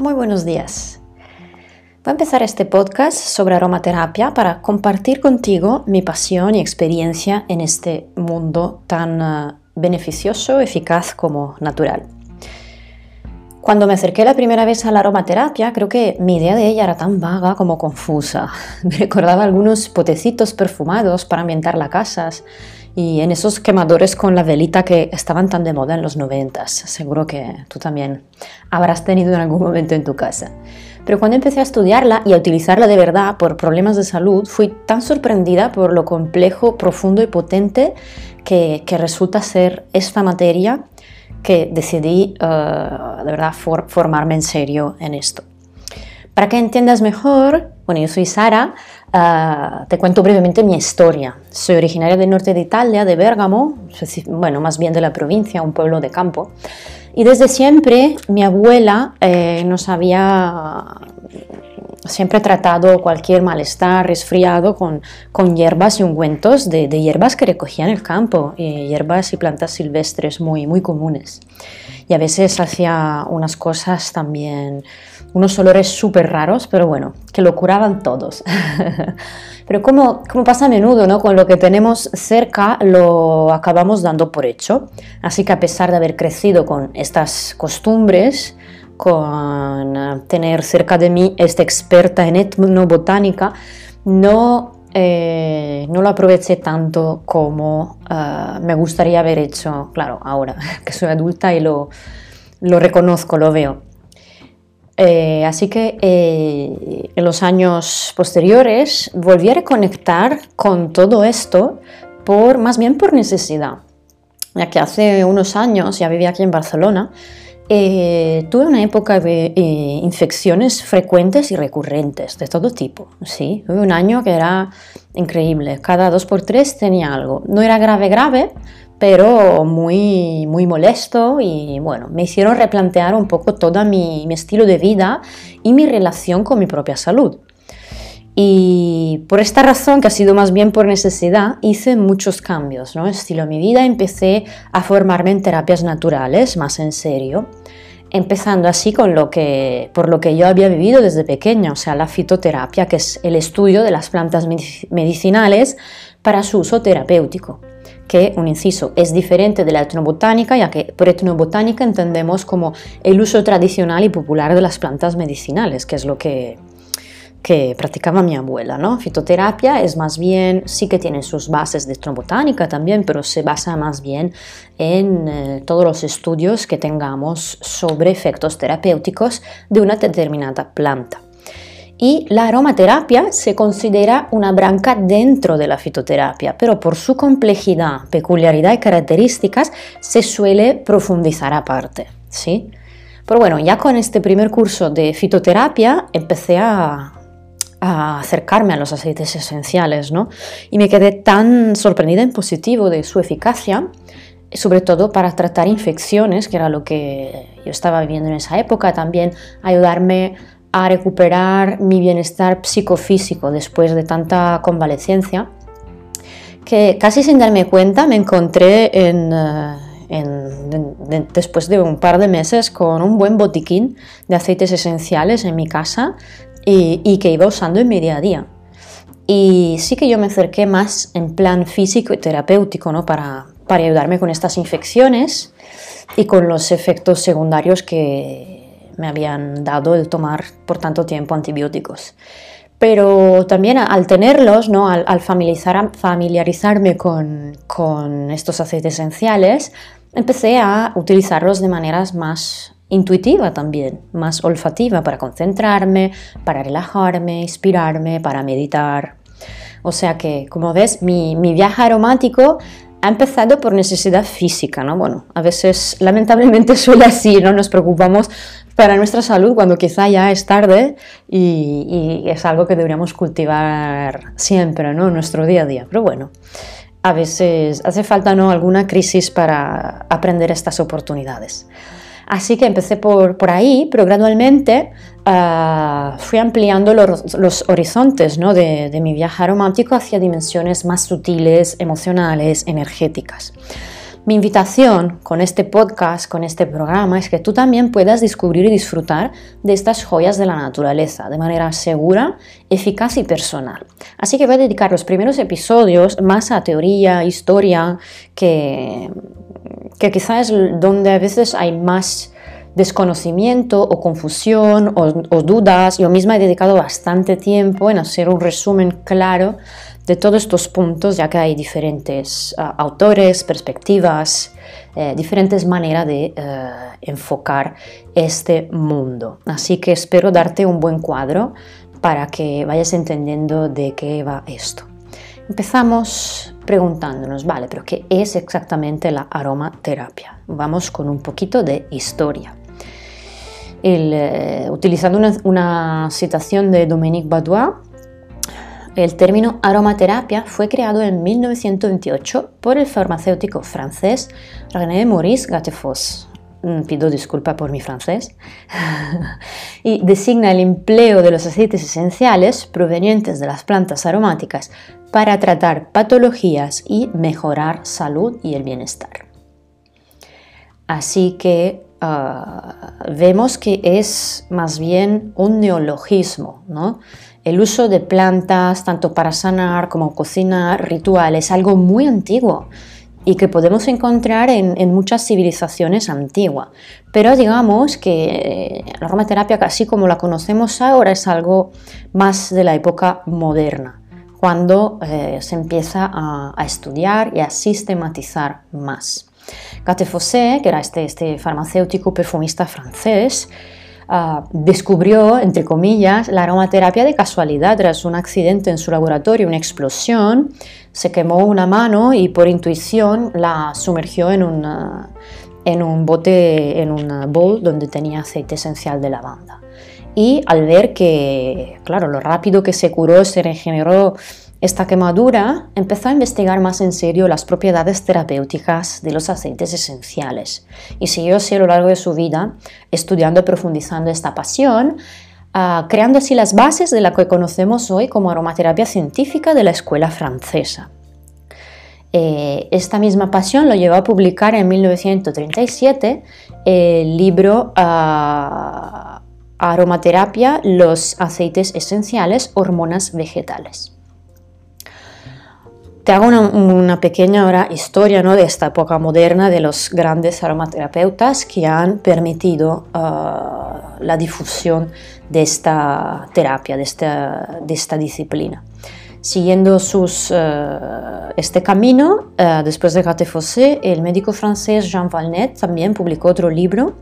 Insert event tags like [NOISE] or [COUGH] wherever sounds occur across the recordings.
Muy buenos días. Voy a empezar este podcast sobre aromaterapia para compartir contigo mi pasión y experiencia en este mundo tan uh, beneficioso, eficaz como natural. Cuando me acerqué la primera vez a la aromaterapia, creo que mi idea de ella era tan vaga como confusa. [LAUGHS] Me recordaba algunos potecitos perfumados para ambientar las casas y en esos quemadores con la velita que estaban tan de moda en los noventas. Seguro que tú también habrás tenido en algún momento en tu casa. Pero cuando empecé a estudiarla y a utilizarla de verdad por problemas de salud, fui tan sorprendida por lo complejo, profundo y potente que, resulta ser esta materia que decidí eh, de verdad formarme en serio en esto. Para que entiendas mejor, bueno, yo soy Sara, eh, te cuento brevemente mi historia. Soy originaria del norte de Italia, de Bérgamo, bueno, más bien de la provincia, un pueblo de campo. Y desde siempre mi abuela eh, nos había siempre tratado cualquier malestar, resfriado con, con hierbas y ungüentos de, de, hierbas que recogía en el campo, hierbas y plantas silvestres muy, muy comunes. Y a veces hacía unas cosas también, unos olores súper raros, pero bueno, que lo curaban todos. [LAUGHS] pero como, como pasa a menudo, ¿no? Con lo que tenemos cerca lo acabamos dando por hecho. Así que a pesar de haber crecido con estas costumbres, con eh, tener cerca de mí esta experta en etnobotánica, no, eh, no lo aproveché tanto como eh, me gustaría haber hecho, claro, ahora [LAUGHS] que soy adulta y lo, lo reconozco, lo veo. Así que en los años posteriores volví a reconectar con todo esto por más bien por necesidad, ya que hace unos años ya vivía aquí en Barcelona eh, tuve una época de eh, infecciones frecuentes y recurrentes, de todo tipo. Sí, tuve un año que era increíble. Cada dos por tres tenía algo. No era grave, grave, pero muy, muy molesto y bueno, me hicieron replantear un poco todo mi, estilo de vida y mi relación con mi propia salud. Y por esta razón, que ha sido más bien por necesidad, hice muchos cambios, ¿no? Estilo mi vida, empecé a formarme en terapias naturales, más en serio, empezando así con lo que, por lo que yo había vivido desde pequeña, o sea, la fitoterapia, que es el estudio de las plantas medicinales para su uso terapéutico que, un inciso, es diferente de la etnobotánica, ya que por etnobotánica entendemos como el uso tradicional y popular de las plantas medicinales, que es lo que que practicaba mi abuela, ¿no? Fitoterapia es más bien, sí que tiene sus bases de estrobotánica también, pero se basa más bien en eh, todos los estudios que tengamos sobre efectos terapéuticos de una determinada planta. Y la aromaterapia se considera una branca dentro de la fitoterapia, pero por su complejidad, peculiaridad y características se suele profundizar aparte, ¿sí? Pero bueno, ya con este primer curso de fitoterapia empecé a, acercarme a los aceites esenciales, ¿no? Y me quedé tan sorprendida en positivo de su eficacia, sobre todo para tratar infecciones, que era lo que yo estaba viviendo en esa época, también ayudarme a recuperar mi bienestar psicofísico después de tanta convalecencia, que casi sin darme cuenta me encontré en... Eh, después de un par de meses con un buen botiquín de aceites esenciales en mi casa y, que iba usando en mi día a día. Y sí que yo me acerqué más en plan físico y terapéutico ¿no? para, para ayudarme con estas infecciones y con los efectos secundarios que me habían dado el tomar por tanto tiempo antibióticos. Pero también al tenerlos, ¿no? al, al familiarizar, familiarizarme con, estos aceites esenciales, empecé a utilizarlos de maneras más intuitiva también, más olfativa para concentrarme, para relajarme, inspirarme, para meditar. O sea que, como ves, mi, viaje aromático ha empezado por necesidad física, ¿no? Bueno, a veces lamentablemente [LAUGHS] suele así, ¿no? Nos preocupamos para nuestra salud cuando quizá ya es tarde y, es algo que deberíamos cultivar siempre, ¿no? En nuestro día a día. Pero bueno, a veces hace falta, ¿no? Alguna crisis para aprender estas oportunidades. Así que empecé por, por ahí, pero gradualmente uh, fui ampliando los, horizontes ¿no? de, de, mi viaje aromático hacia dimensiones más sutiles, emocionales, energéticas. Mi invitación con este podcast, con este programa, es que tú también puedas descubrir y disfrutar de estas joyas de la naturaleza de manera segura, eficaz y personal. Así que voy a dedicar los primeros episodios más a teoría, historia, que, que quizás es donde a veces hay más desconocimiento o confusión o, dudas. Yo misma he dedicado bastante tiempo en hacer un resumen claro de todos estos puntos, ya que hay diferentes ah, autores, perspectivas, eh, diferentes maneras de eh, enfocar este mundo. Así que espero darte un buen cuadro para que vayas entendiendo de qué va esto. Empezamos preguntándonos, vale, pero ¿qué es exactamente la aromaterapia? Vamos con un poquito de historia. Eh, utilizando una, citación de Dominique Badois, el término aromaterapia fue creado en 1928 por el farmacéutico francés René Maurice Gattefoss. Mm, pido disculpa por mi francés. [LAUGHS] y designa el empleo de los aceites esenciales provenientes de las plantas aromáticas para tratar patologías y mejorar salud y el bienestar. Así que Ah, vemos que es más bien un neologismo, ¿no? El uso de plantas, tanto para sanar como cocinar, rituales, algo muy antiguo y que podemos encontrar en, muchas civilizaciones antiguas. Pero digamos que la aromaterapia, así como la conocemos ahora, es algo más de la época moderna, cuando eh, se empieza a estudiar y a sistematizar más. Gate Fossé, que era este, este farmacéutico perfumista francés, ah, descubrió, entre comillas, la aromaterapia de casualidad tras un accidente en su laboratorio, una explosión, se quemó una mano y por intuición la sumergió en, en un bote, en un bowl donde tenía aceite esencial de lavanda. Y al ver que, claro, lo rápido que se curó, se regeneró esta quemadura empezó a investigar más en serio las propiedades terapéuticas de los aceites esenciales y siguió así a lo largo de su vida estudiando y profundizando esta pasión, ah, creando así las bases de la que conocemos hoy como aromaterapia científica de la escuela francesa. Eh, esta misma pasión lo llevó a publicar en 1937 el libro ah, Aromaterapia, los aceites esenciales, hormonas vegetales. Te hago una, pequeña ahora historia ¿no? de esta época moderna de los grandes aromaterapeutas que han permitido uh, la difusión de esta terapia, de esta, de esta disciplina. Siguiendo sus, uh, este camino, uh, después de Gattefossé, el médico francés Jean Valnet también publicó otro libro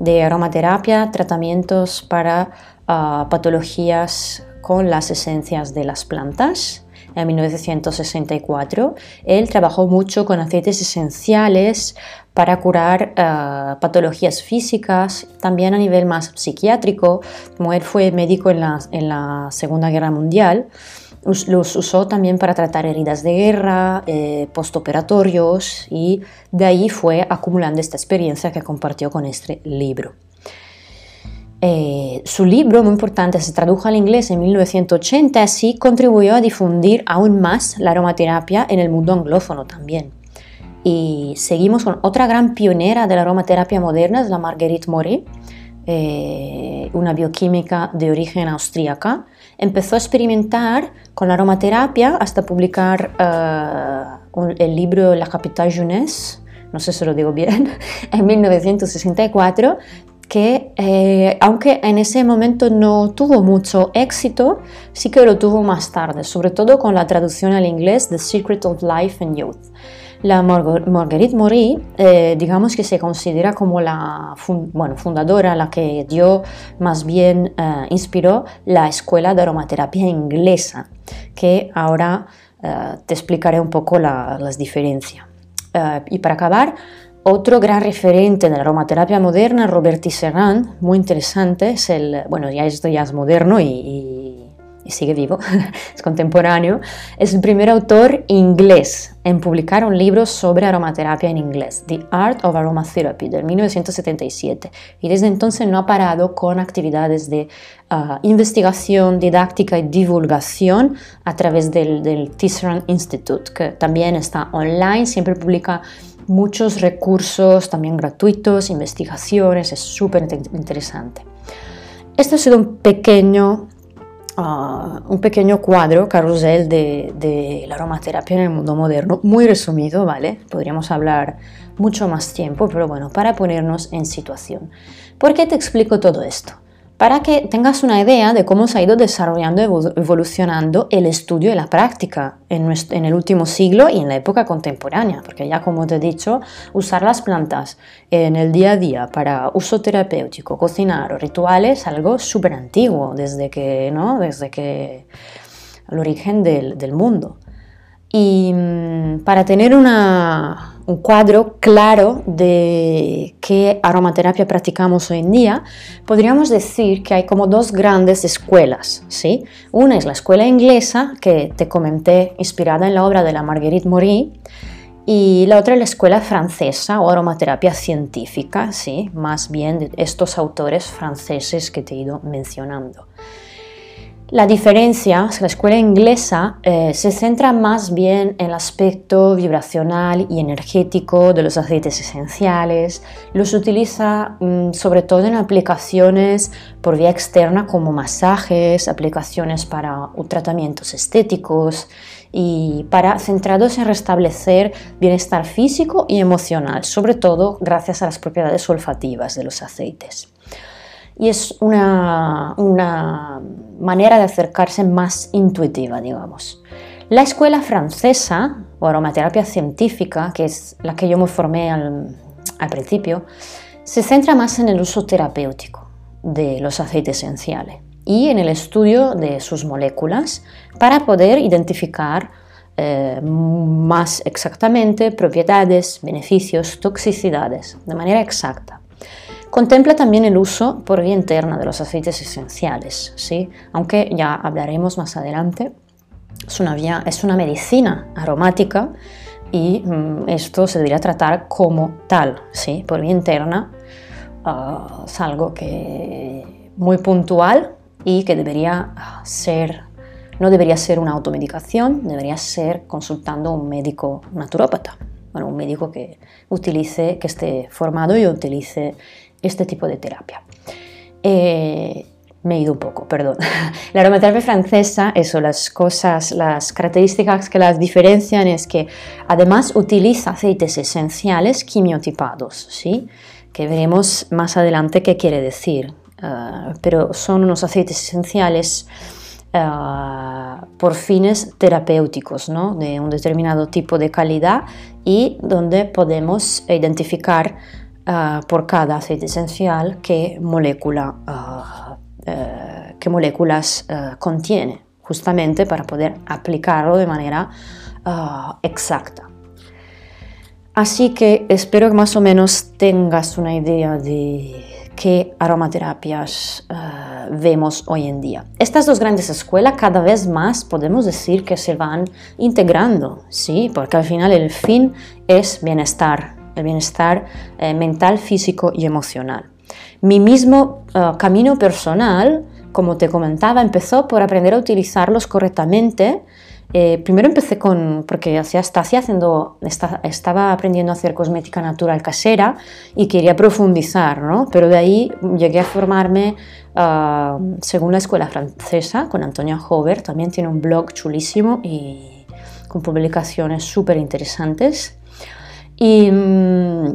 de aromaterapia, tratamientos para patologías con las esencias de las plantas en 1964. Él trabajó mucho con aceites esenciales para curar eh, patologías físicas, también a nivel más psiquiátrico, como él fue médico en la, Segunda Guerra Mundial. Los usó también para tratar heridas de guerra, eh, postoperatorios y de ahí fue acumulando esta experiencia que compartió con este libro. Eh, su libro, muy importante, se tradujo al inglés en 1980, así contribuyó a difundir aún más la aromaterapia en el mundo anglófono también. Y seguimos con otra gran pionera de la aromaterapia moderna, es la Marguerite Maury, eh, una bioquímica de origen austríaca. Empezó a experimentar con la aromaterapia hasta publicar eh, el libro La Capitale Jeunesse, no sé si lo digo bien, [LAUGHS] en 1964, que eh, aunque en ese momento no tuvo mucho éxito, sí que lo tuvo más tarde, sobre todo con la traducción al inglés The Secret of Life and Youth. La Marguerite Maury, eh, digamos que se considera como la bueno, fundadora, la que dio, más bien eh, inspiró la escuela de aromaterapia inglesa, que ahora te explicaré un poco las diferencias. y para acabar, otro gran referente de la aromaterapia moderna, Robert Tisserand, muy interesante, es el, bueno, ya esto ya es moderno y, sigue vivo, [LAUGHS] es contemporáneo, es el primer autor inglés en publicar un libro sobre aromaterapia en inglés, The Art of Aromatherapy, del 1977, y desde entonces no ha parado con actividades de ah, investigación, didáctica y divulgación a través del, del Tisserand Institute, que también está online, siempre publica muchos recursos también gratuitos, investigaciones, es súper interesante. Este ha sido un pequeño, ah, un pequeño cuadro, carrusel de, de, la aromaterapia en el mundo moderno, muy resumido, ¿vale? Podríamos hablar mucho más tiempo, pero bueno, para ponernos en situación. ¿Por qué te explico todo esto? Para que tengas una idea de cómo se ha ido desarrollando, evolucionando el estudio y la práctica en, el último siglo y en la época contemporánea, porque ya como te he dicho, usar las plantas en el día a día para uso terapéutico, cocinar o rituales es algo súper antiguo, desde que, ¿no? desde que el origen del mundo. Y mm, para tener una, un cuadro claro de qué aromaterapia practicamos hoy en día, podríamos decir que hay como dos grandes escuelas. ¿sí? Una es la escuela inglesa, que te comenté, inspirada en la obra de la Marguerite Maury, y la otra es la escuela francesa o aromaterapia científica, ¿sí? más bien de estos autores franceses que te he ido mencionando. La diferencia es que la escuela inglesa eh, se centra más bien en el aspecto vibracional y energético de los aceites esenciales, los utiliza mm, sobre todo en aplicaciones por vía externa como masajes, aplicaciones para tratamientos estéticos y para centrados en restablecer bienestar físico y emocional, sobre todo gracias a las propiedades olfativas de los aceites y es una, manera de acercarse más intuitiva, digamos. La escuela francesa, o aromaterapia científica, que es la que yo me formé al, principio, se centra más en el uso terapéutico de los aceites esenciales y en el estudio de sus moléculas para poder identificar eh, más exactamente propiedades, beneficios, toxicidades de manera exacta. Contempla también el uso por vía interna de los aceites esenciales, ¿sí? aunque ya hablaremos más adelante. Es una, vía, es una medicina aromática y mm, esto se debería tratar como tal, ¿sí? por vía interna. Ah, es algo que muy puntual y que debería ser, no debería ser una automedicación, debería ser consultando a un médico naturópata, bueno, un médico que utilice, que esté formado y utilice este tipo de terapia. Eh, me he ido un poco, perdón. [LAUGHS] La aromaterapia francesa, eso, las cosas, las características que las diferencian es que además utiliza aceites esenciales quimiotipados, ¿sí? que veremos más adelante qué quiere decir. Ah, pero son unos aceites esenciales ah, por fines terapéuticos, ¿no? de un determinado tipo de calidad y donde podemos identificar Ah, por cada aceite esencial qué, molécula, ah, eh, qué moléculas ah, contiene, justamente para poder aplicarlo de manera exacta. Así que espero que más o menos tengas una idea de qué aromaterapias vemos hoy en día. Estas dos grandes escuelas cada vez más podemos decir que se van integrando, ¿sí? porque al final el fin es bienestar el bienestar eh, mental, físico y emocional. Mi mismo eh, camino personal, como te comentaba, empezó por aprender a utilizarlos correctamente. Eh, primero empecé con, porque hacía, haciendo, estaba aprendiendo a hacer cosmética natural casera y quería profundizar, ¿no? pero de ahí llegué a formarme ah, según la escuela francesa con Antonia Hover, también tiene un blog chulísimo y con publicaciones súper interesantes. Y mm,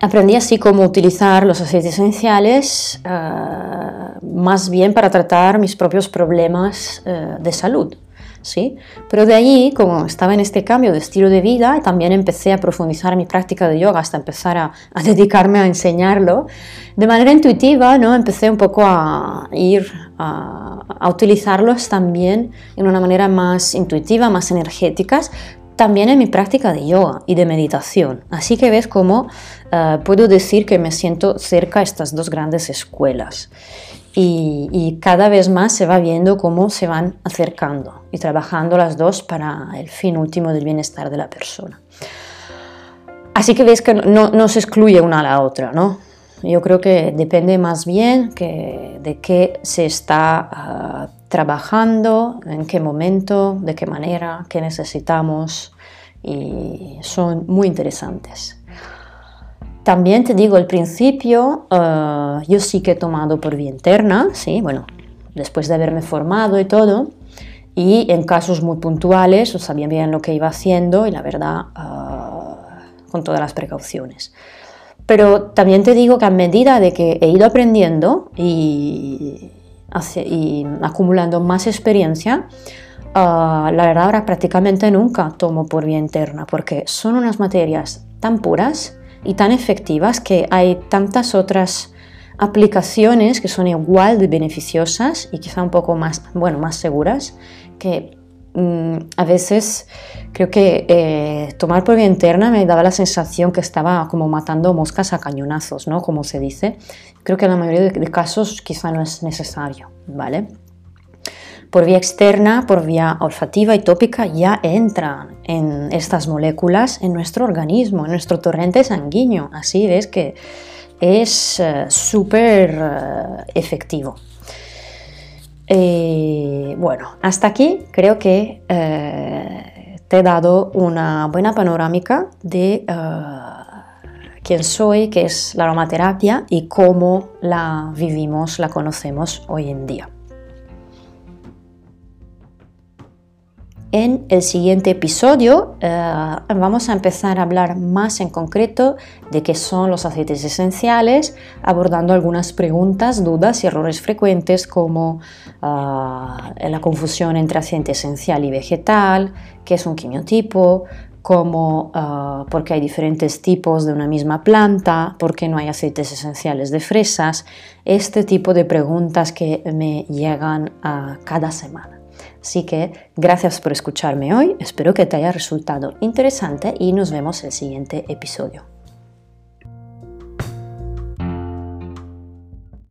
aprendí así cómo utilizar los aceites esenciales ah, más bien para tratar mis propios problemas eh, de salud. ¿sí? Pero de allí, como estaba en este cambio de estilo de vida, también empecé a profundizar mi práctica de yoga hasta empezar a, [LAUGHS] dedicarme a enseñarlo. De manera intuitiva, ¿no? empecé un poco a ir a, a utilizarlos también en una manera más intuitiva, más energética, también en mi práctica de yoga y de meditación. Así que ves cómo eh, puedo decir que me siento cerca de estas dos grandes escuelas. Y, cada vez más se va viendo cómo se van acercando y trabajando las dos para el fin último del bienestar de la persona. Así que ves que no, se excluye una a la otra, ¿no? Yo creo que depende más bien que de qué se está ah, trabajando, en qué momento, de qué manera, qué necesitamos, y son muy interesantes. También te digo, al principio eh, yo sí que he tomado por vía interna, sí, bueno, después de haberme formado y todo, y en casos muy puntuales sabía bien lo que iba haciendo y la verdad eh, con todas las precauciones. Pero también te digo que a medida de que he ido aprendiendo y, acumulando más experiencia, eh, la verdad ahora prácticamente nunca tomo por vía interna porque son unas materias tan puras y tan efectivas que hay tantas otras aplicaciones que son igual de beneficiosas y quizá un poco más, bueno, más seguras que a veces creo que eh, tomar por vía interna me daba la sensación que estaba como matando moscas a cañonazos, ¿no? Como se dice. Creo que en la mayoría de, de casos quizá no es necesario, ¿vale? por vía externa, por vía olfativa y tópica, ya entran en estas moléculas en nuestro organismo, en nuestro torrente sanguíneo. Así ves que es eh, súper eh, efectivo. Eh, bueno, hasta aquí creo que te he dado una buena panorámica de quién soy, qué es la aromaterapia y cómo la vivimos, la conocemos hoy en día. En el siguiente episodio eh, vamos a empezar a hablar más en concreto de qué son los aceites esenciales, abordando algunas preguntas, dudas y errores frecuentes como eh, la confusión entre aceite esencial y vegetal, qué es un quimiotipo, como uh, por qué hay diferentes tipos de una misma planta, por qué no hay aceites esenciales de fresas, este tipo de preguntas que me llegan cada semana. Así que gracias por escucharme hoy, espero que te haya resultado interesante y nos vemos en el siguiente episodio.